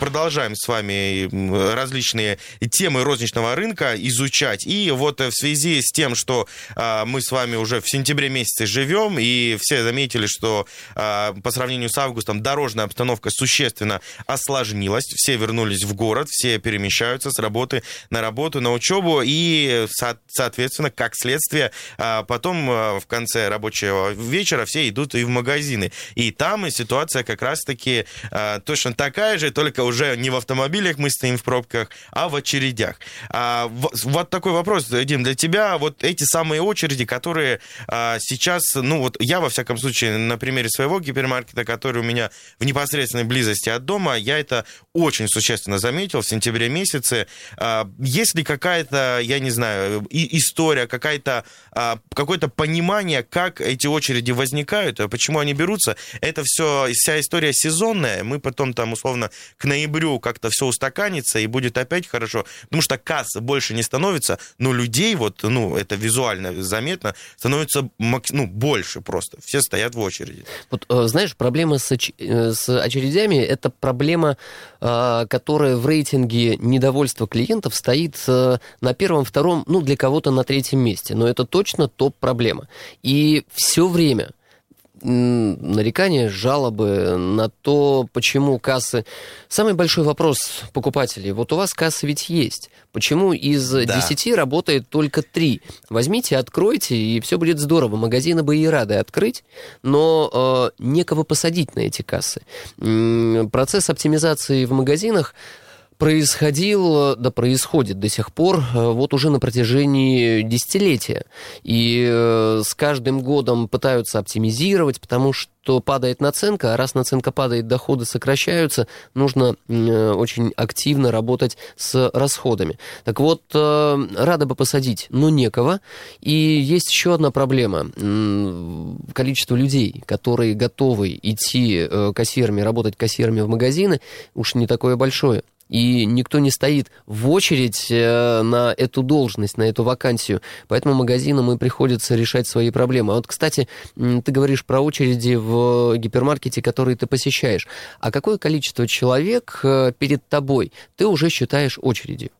продолжаем с вами различные темы розничного рынка изучать. И вот в связи с тем, что а, мы с вами уже в сентябре месяце живем, и все заметили, что а, по сравнению с августом дорожная обстановка существенно осложнилась. Все вернулись в город, все перемещаются с работы на работу, на учебу, и, соответственно, как следствие, а, потом в конце рабочего вечера все идут и в магазины. И там ситуация как раз-таки точно такая же, только уже не в автомобилях мы стоим в пробках, а в очередях. А, вот такой вопрос, Дим, для тебя. Вот эти самые очереди, которые а, сейчас, ну вот я, во всяком случае, на примере своего гипермаркета, который у меня в непосредственной близости от дома, я это очень существенно заметил в сентябре месяце. А, есть ли какая-то, я не знаю, и история, какая-то, а, какое-то понимание, как эти очереди возникают, почему они берутся? Это все, вся история сезонная. Мы потом там, условно, к ноябрю ноябрю как-то все устаканится и будет опять хорошо, потому что касс больше не становится, но людей вот, ну, это визуально заметно, становится ну, больше просто. Все стоят в очереди. Вот, э, знаешь, проблема с, оч... Э, с очередями, это проблема, э, которая в рейтинге недовольства клиентов стоит на первом, втором, ну, для кого-то на третьем месте, но это точно топ-проблема. И все время нарекания, жалобы на то, почему кассы... Самый большой вопрос покупателей. Вот у вас кассы ведь есть. Почему из да. 10 работает только 3? Возьмите, откройте, и все будет здорово. Магазины бы и рады открыть, но э, некого посадить на эти кассы. Процесс оптимизации в магазинах происходил, да происходит до сих пор, э, вот уже на протяжении десятилетия. И э, с каждым годом пытаются оптимизировать, потому что падает наценка, а раз наценка падает, доходы сокращаются, нужно э, очень активно работать с расходами. Так вот, рада бы посадить, но некого. И есть еще одна проблема. Количество людей, которые готовы идти кассирами, работать кассирами в магазины, уж не такое большое и никто не стоит в очередь э, на эту должность, на эту вакансию. Поэтому магазинам и приходится решать свои проблемы. А вот, кстати, ты говоришь про очереди в гипермаркете, которые ты посещаешь. А какое количество человек э, перед тобой ты уже считаешь очередью?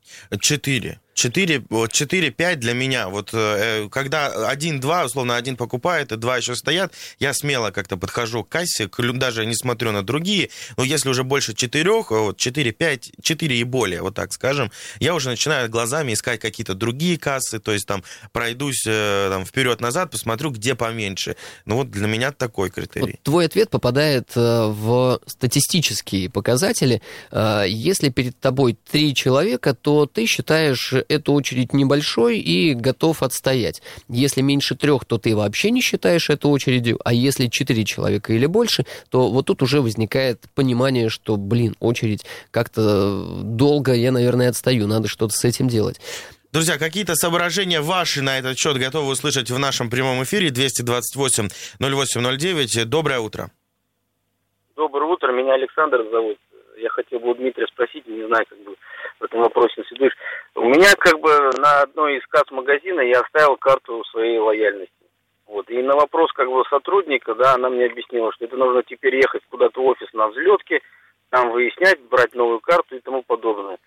Четыре. 4, 4-5 для меня. Вот э, когда один-два, условно, один покупает, и два еще стоят, я смело как-то подхожу к кассе, даже не смотрю на другие. Но если уже больше четырех, вот 4-5, 4 и более, вот так скажем, я уже начинаю глазами искать какие-то другие кассы, то есть там пройдусь э, там, вперед-назад, посмотрю, где поменьше. Ну вот для меня такой критерий. Вот твой ответ попадает э, в статистические показатели. Если перед тобой три человека, то ты считаешь эту очередь небольшой и готов отстоять. Если меньше трех, то ты вообще не считаешь эту очередью, а если четыре человека или больше, то вот тут уже возникает понимание, что, блин, очередь как-то долго, я, наверное, отстаю, надо что-то с этим делать. Друзья, какие-то соображения ваши на этот счет готовы услышать в нашем прямом эфире 228-0809. Доброе утро. Доброе утро, меня Александр зовут. Я хотел бы у Дмитрия спросить, не знаю, как бы в этом вопросе следуешь. У меня как бы на одной из касс магазина я оставил карту своей лояльности. Вот. И на вопрос как бы сотрудника, да, она мне объяснила, что это нужно теперь ехать куда-то в офис на взлетке, там выяснять, брать новую карту и тому подобное.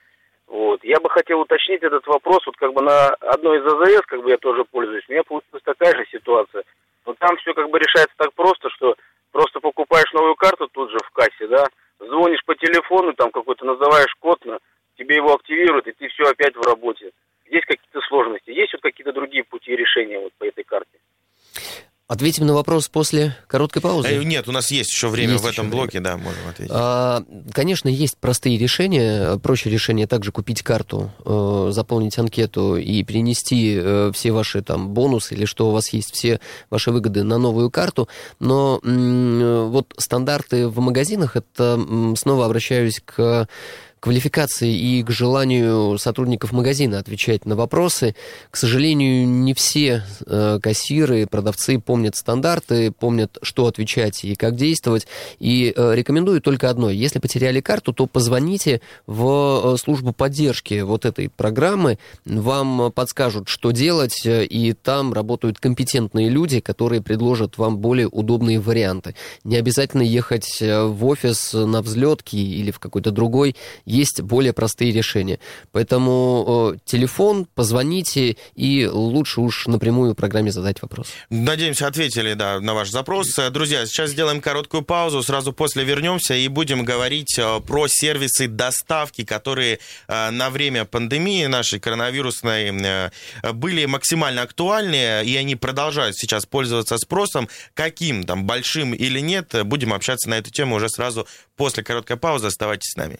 Вот. Я бы хотел уточнить этот вопрос, вот как бы на одной из АЗС, как бы я тоже пользуюсь, у меня получилась такая же ситуация. Но там все как бы решается так просто, что просто покупаешь новую карту тут же в кассе, да, звонишь по телефону, там какой-то называешь код, на, тебе его активируют, и ты все опять в работе. Есть какие-то сложности, есть вот какие-то другие пути решения вот по этой карте? Ответим на вопрос после короткой паузы. Э, нет, у нас есть еще время есть в этом блоке, время. да, можем ответить. А, конечно, есть простые решения. Проще решение также купить карту, э, заполнить анкету и перенести э, все ваши там бонусы или что у вас есть, все ваши выгоды на новую карту. Но э, вот стандарты в магазинах, это снова обращаюсь к квалификации и к желанию сотрудников магазина отвечать на вопросы. К сожалению, не все э, кассиры, продавцы помнят стандарты, помнят, что отвечать и как действовать. И э, рекомендую только одно. Если потеряли карту, то позвоните в э, службу поддержки вот этой программы. Вам подскажут, что делать, и там работают компетентные люди, которые предложат вам более удобные варианты. Не обязательно ехать в офис на взлетке или в какой-то другой. Есть более простые решения. Поэтому телефон, позвоните и лучше уж напрямую программе задать вопрос. Надеемся, ответили да, на ваш запрос. Друзья, сейчас сделаем короткую паузу, сразу после вернемся и будем говорить э, про сервисы доставки, которые э, на время пандемии нашей коронавирусной э, были максимально актуальны, и они продолжают сейчас пользоваться спросом. Каким там, большим или нет, будем общаться на эту тему уже сразу после короткой паузы. Оставайтесь с нами.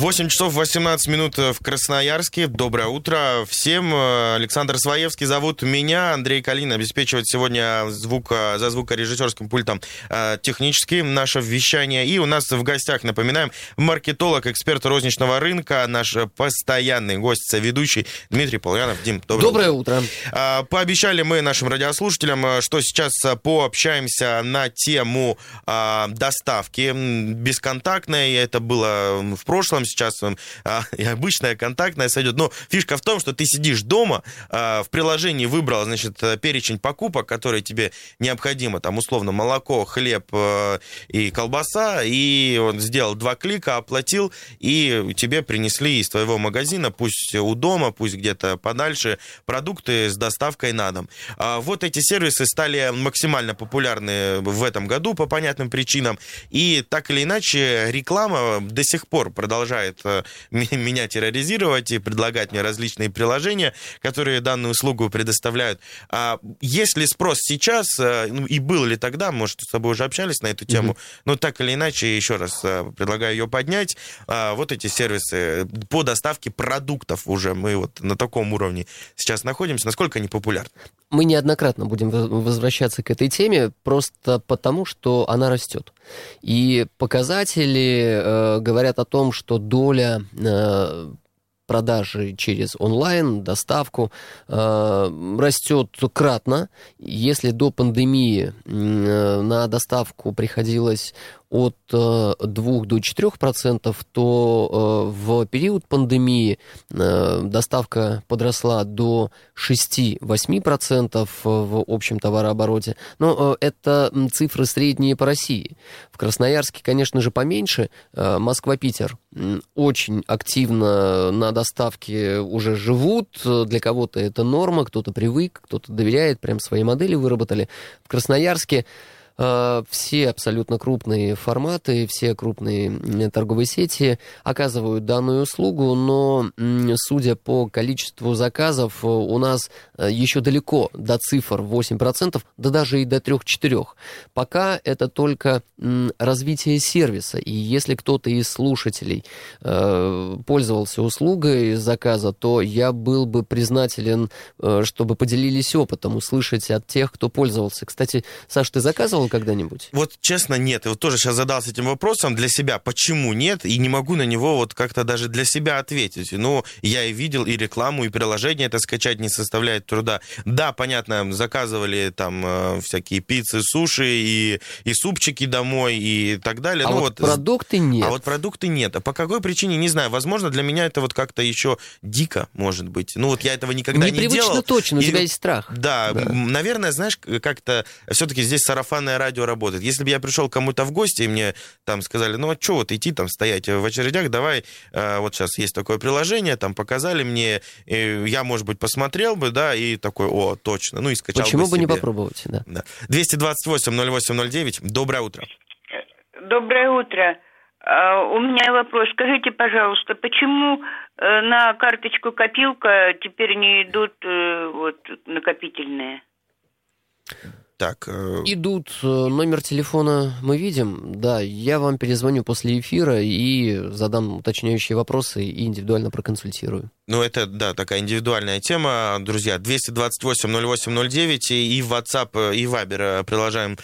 8 часов 18 минут в Красноярске. Доброе утро всем. Александр Своевский зовут меня. Андрей Калин обеспечивает сегодня звук, за звукорежиссерским пультом э, технически наше вещание. И у нас в гостях, напоминаем, маркетолог, эксперт розничного рынка, наш постоянный гость, ведущий Дмитрий Полянов. Дим, доброе, доброе утро. утро. Пообещали мы нашим радиослушателям, э, что сейчас пообщаемся на тему доставки бесконтактной. Это было в прошлом сейчас а, и обычная контактная сойдет. Но фишка в том, что ты сидишь дома, а, в приложении выбрал, значит, перечень покупок, которые тебе необходимо, там, условно, молоко, хлеб э, и колбаса, и он сделал два клика, оплатил, и тебе принесли из твоего магазина, пусть у дома, пусть где-то подальше, продукты с доставкой на дом. А, вот эти сервисы стали максимально популярны в этом году по понятным причинам, и так или иначе реклама до сих пор продолжает продолжает э, меня терроризировать и предлагать мне различные приложения, которые данную услугу предоставляют. А есть ли спрос сейчас, э, ну, и был ли тогда, может, с тобой уже общались на эту тему, mm-hmm. но так или иначе, еще раз э, предлагаю ее поднять. А, вот эти сервисы по доставке продуктов уже мы вот на таком уровне сейчас находимся. Насколько они популярны? Мы неоднократно будем возвращаться к этой теме просто потому, что она растет. И показатели э, говорят о том, что доля э, продажи через онлайн, доставку э, растет кратно. Если до пандемии э, на доставку приходилось от 2 э, до 4 процентов, то э, в период пандемии э, доставка подросла до 6-8 процентов в общем товарообороте. Но это цифры средние по России. В Красноярске, конечно же, поменьше. Москва-Питер очень активно на доставке уже живут. Для кого-то это норма, кто-то привык, кто-то доверяет, прям свои модели выработали. В Красноярске все абсолютно крупные форматы, все крупные торговые сети оказывают данную услугу, но судя по количеству заказов, у нас э, еще далеко до цифр 8%, да даже и до 3-4. Пока это только развитие сервиса, и если кто-то из слушателей э, пользовался услугой заказа, то я был бы признателен, чтобы поделились опытом, услышать от тех, кто пользовался. Кстати, Саш, ты заказывал когда-нибудь? Вот честно, нет. И вот тоже сейчас задался этим вопросом для себя, почему нет, и не могу на него вот как-то даже для себя ответить. Ну, я и видел и рекламу, и приложение это скачать не составляет труда. Да, понятно, заказывали там э, всякие пиццы, суши и, и супчики домой и так далее. А ну, вот, вот продукты нет. А вот продукты нет. А по какой причине, не знаю. Возможно, для меня это вот как-то еще дико, может быть. Ну, вот я этого никогда не делал. Непривычно точно, у тебя есть страх. Да, да, наверное, знаешь, как-то все-таки здесь сарафанное радио работает. Если бы я пришел кому-то в гости, и мне там сказали, ну а что вот идти там стоять в очередях, давай, э, вот сейчас есть такое приложение, там показали мне, я, может быть, посмотрел бы, да, и такой, о, точно, ну и скачал Почему бы, бы себе. не попробовать, да. да. 228-08-09, доброе утро. Доброе утро. А, у меня вопрос. Скажите, пожалуйста, почему э, на карточку копилка теперь не идут э, вот накопительные? Так. э, Идут, э, номер телефона мы видим, да, я вам перезвоню после эфира и задам уточняющие вопросы и индивидуально проконсультирую. Ну, это, да, такая индивидуальная тема. Друзья, 228-08-09 и в WhatsApp, и в Viber продолжаем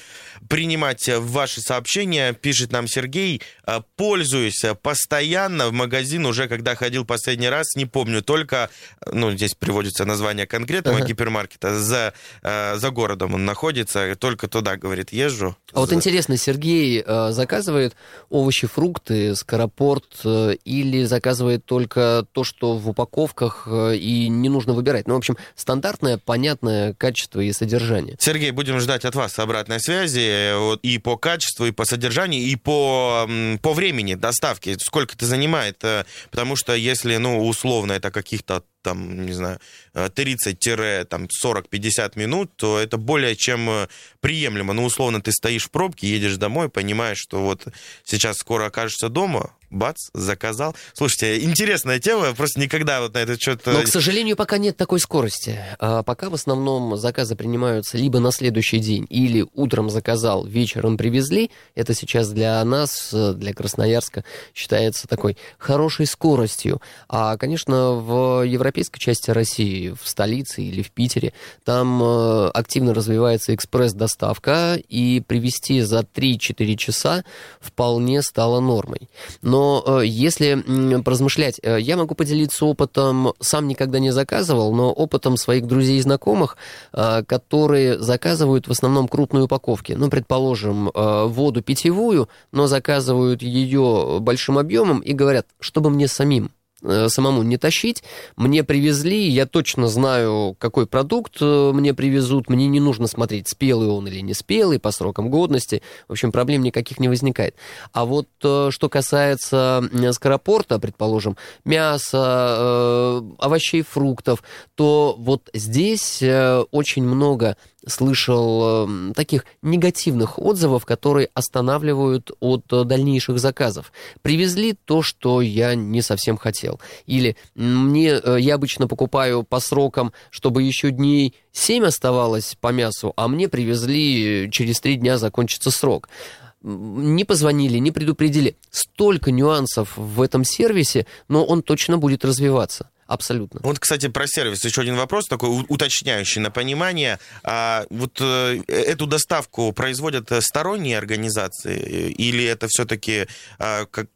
принимать ваши сообщения. Пишет нам Сергей, э, пользуюсь постоянно в магазин уже, когда ходил последний раз, не помню, только, ну, здесь приводится название конкретного Ага. гипермаркета, за, э, за городом он находится, только туда, говорит, езжу. А вот интересно, Сергей э, заказывает овощи, фрукты, скоропорт э, или заказывает только то, что в упаковках э, и не нужно выбирать? Ну, в общем, стандартное, понятное качество и содержание. Сергей, будем ждать от вас обратной связи э, вот, и по качеству, и по содержанию, и по, по времени доставки, сколько это занимает, э, потому что если, ну, условно, это каких-то там, не знаю, э, 30-40-50 минут, то это более чем э, приемлемо. Ну, условно, ты стоишь в пробке, едешь домой, понимаешь, что вот сейчас скоро окажешься дома, бац, заказал. Слушайте, интересная тема, просто никогда вот на этот счет... Но, к сожалению, пока нет такой скорости. А Пока в основном заказы принимаются либо на следующий день, или утром заказал, вечером привезли. Это сейчас для нас, э, для Красноярска, считается такой хорошей скоростью. А, конечно, в европейской части России, в столице или в Питере, там э, активно развивается экспресс-доставка, и привезти за 3-4 часа вполне стало нормой. Но э, если поразмышлять, э, я могу поделиться опытом, сам никогда не заказывал, но опытом своих друзей и знакомых, э, которые заказывают в основном крупные упаковки. Ну, предположим, воду питьевую, но заказывают ее большим объемом и говорят, чтобы мне самим самому не тащить. Мне привезли, я точно знаю, какой продукт э, мне привезут. Мне не нужно смотреть, спелый он или не спелый, по срокам годности. В общем, проблем никаких не возникает. А вот э, что касается скоропорта, предположим, мяса, э, овощей, фруктов, то вот здесь э, очень много слышал э, таких негативных отзывов, которые останавливают от э, дальнейших заказов. Привезли то, что я не совсем хотел. Или мне, э, я обычно покупаю по срокам, чтобы еще дней 7 оставалось по мясу, а мне привезли э, через 3 дня закончится срок. Не позвонили, не предупредили. Столько нюансов в этом сервисе, но он точно будет развиваться. Абсолютно. Вот, кстати, про сервис еще один вопрос, такой уточняющий на понимание. А, вот э, эту доставку производят э, сторонние организации э, или это все-таки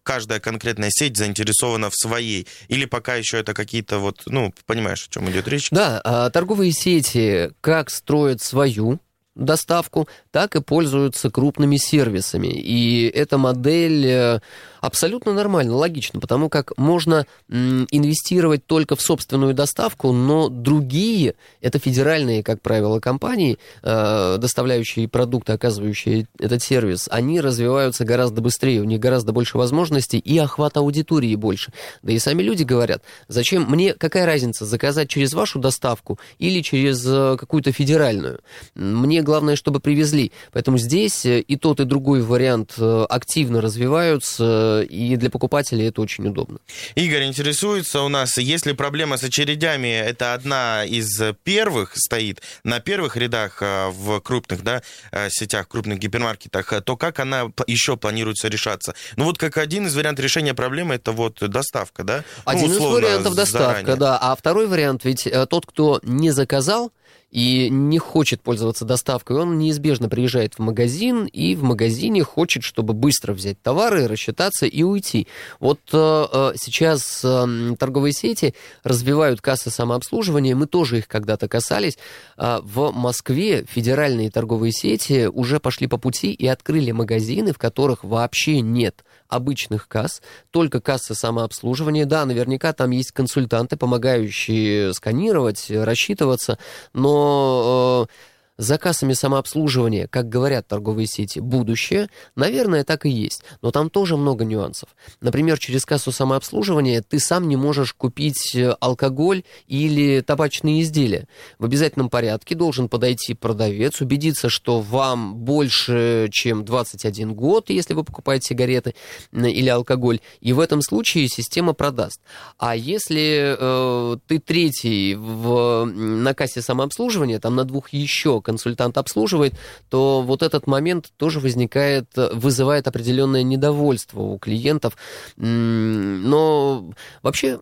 каждая конкретная сеть заинтересована в своей? Или пока еще это какие-то вот, ну, понимаешь, о чем идет речь? Да, а торговые сети как строят свою доставку, так и пользуются крупными сервисами. И эта модель э, абсолютно нормальна, логично, потому как можно инвестировать только в собственную доставку, но другие, это федеральные, как правило, компании, э, доставляющие продукты, оказывающие этот сервис, они развиваются гораздо быстрее, у них гораздо больше возможностей и охват аудитории больше. Да и сами люди говорят, зачем мне, какая разница, заказать через вашу доставку или через э, какую-то федеральную? Мне главное, чтобы привезли. Поэтому здесь э, и тот, и другой вариант э, активно развиваются, и для покупателей это очень удобно. Игорь интересуется у нас, если проблема с очередями, это одна из первых стоит на первых рядах а, в крупных да, сетях, крупных гипермаркетах, то как она еще планируется решаться? Ну вот как один из вариантов решения проблемы, это вот доставка, да? Ну, Один из условно, вариантов доставка, заранее. да. А второй вариант, ведь э, тот, кто не заказал и не хочет пользоваться доставкой, он неизбежно приезжает в магазин и в магазине хочет, чтобы быстро взять товары, рассчитаться и уйти. Вот э, э, сейчас э, торговые сети развивают кассы самообслуживания, мы тоже их когда-то касались. А в Москве федеральные торговые сети уже пошли по пути и открыли магазины, в которых вообще нет обычных касс, только кассы самообслуживания. Да, наверняка там есть консультанты, помогающие сканировать, рассчитываться, но э, за кассами самообслуживания, как говорят торговые сети, будущее, наверное, так и есть. Но там тоже много нюансов. Например, через кассу самообслуживания ты сам не можешь купить э, алкоголь или табачные изделия. В обязательном порядке должен подойти продавец, убедиться, что вам больше, чем 21 год, если вы покупаете сигареты или алкоголь. И в этом случае система продаст. А если э, ты третий в, на кассе самообслуживания, там на двух еще консультант обслуживает, то вот этот момент тоже возникает, вызывает определенное недовольство у клиентов. Но вообще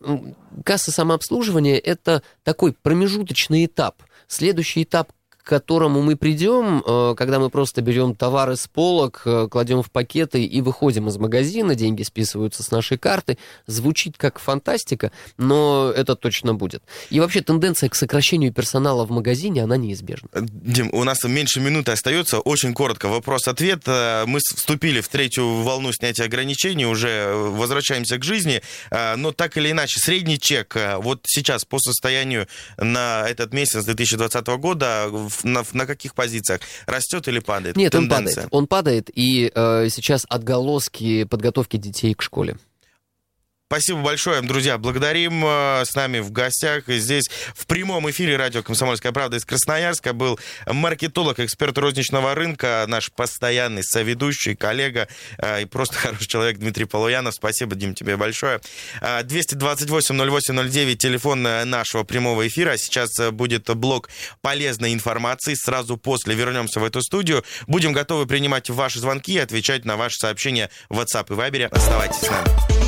касса самообслуживания это такой промежуточный этап. Следующий этап которому мы придем, э, когда мы просто берем товары с полок, э, кладем в пакеты и выходим из магазина, деньги списываются с нашей карты, звучит как фантастика, но это точно будет. И вообще тенденция к сокращению персонала в магазине, она неизбежна. Э, Дим, у нас меньше минуты остается. Очень коротко вопрос-ответ. Мы вступили в третью волну снятия ограничений, уже возвращаемся к жизни, но так или иначе, средний чек вот сейчас по состоянию на этот месяц 2020 года на, на каких позициях? Растет или падает? Нет, Тенденция. он падает. Он падает, и э, сейчас отголоски подготовки детей к школе. Спасибо большое, друзья. Благодарим. Э, с нами в гостях здесь в прямом эфире радио «Комсомольская правда» из Красноярска был маркетолог, эксперт розничного рынка, наш постоянный соведущий, коллега э, и просто хороший человек Дмитрий Полуянов. Спасибо, Дим, тебе большое. 228-08-09, телефон э, нашего прямого эфира. Сейчас будет блок полезной информации. Сразу после вернемся в эту студию. Будем готовы принимать ваши звонки и отвечать на ваши сообщения в WhatsApp и Viber. Оставайтесь с нами.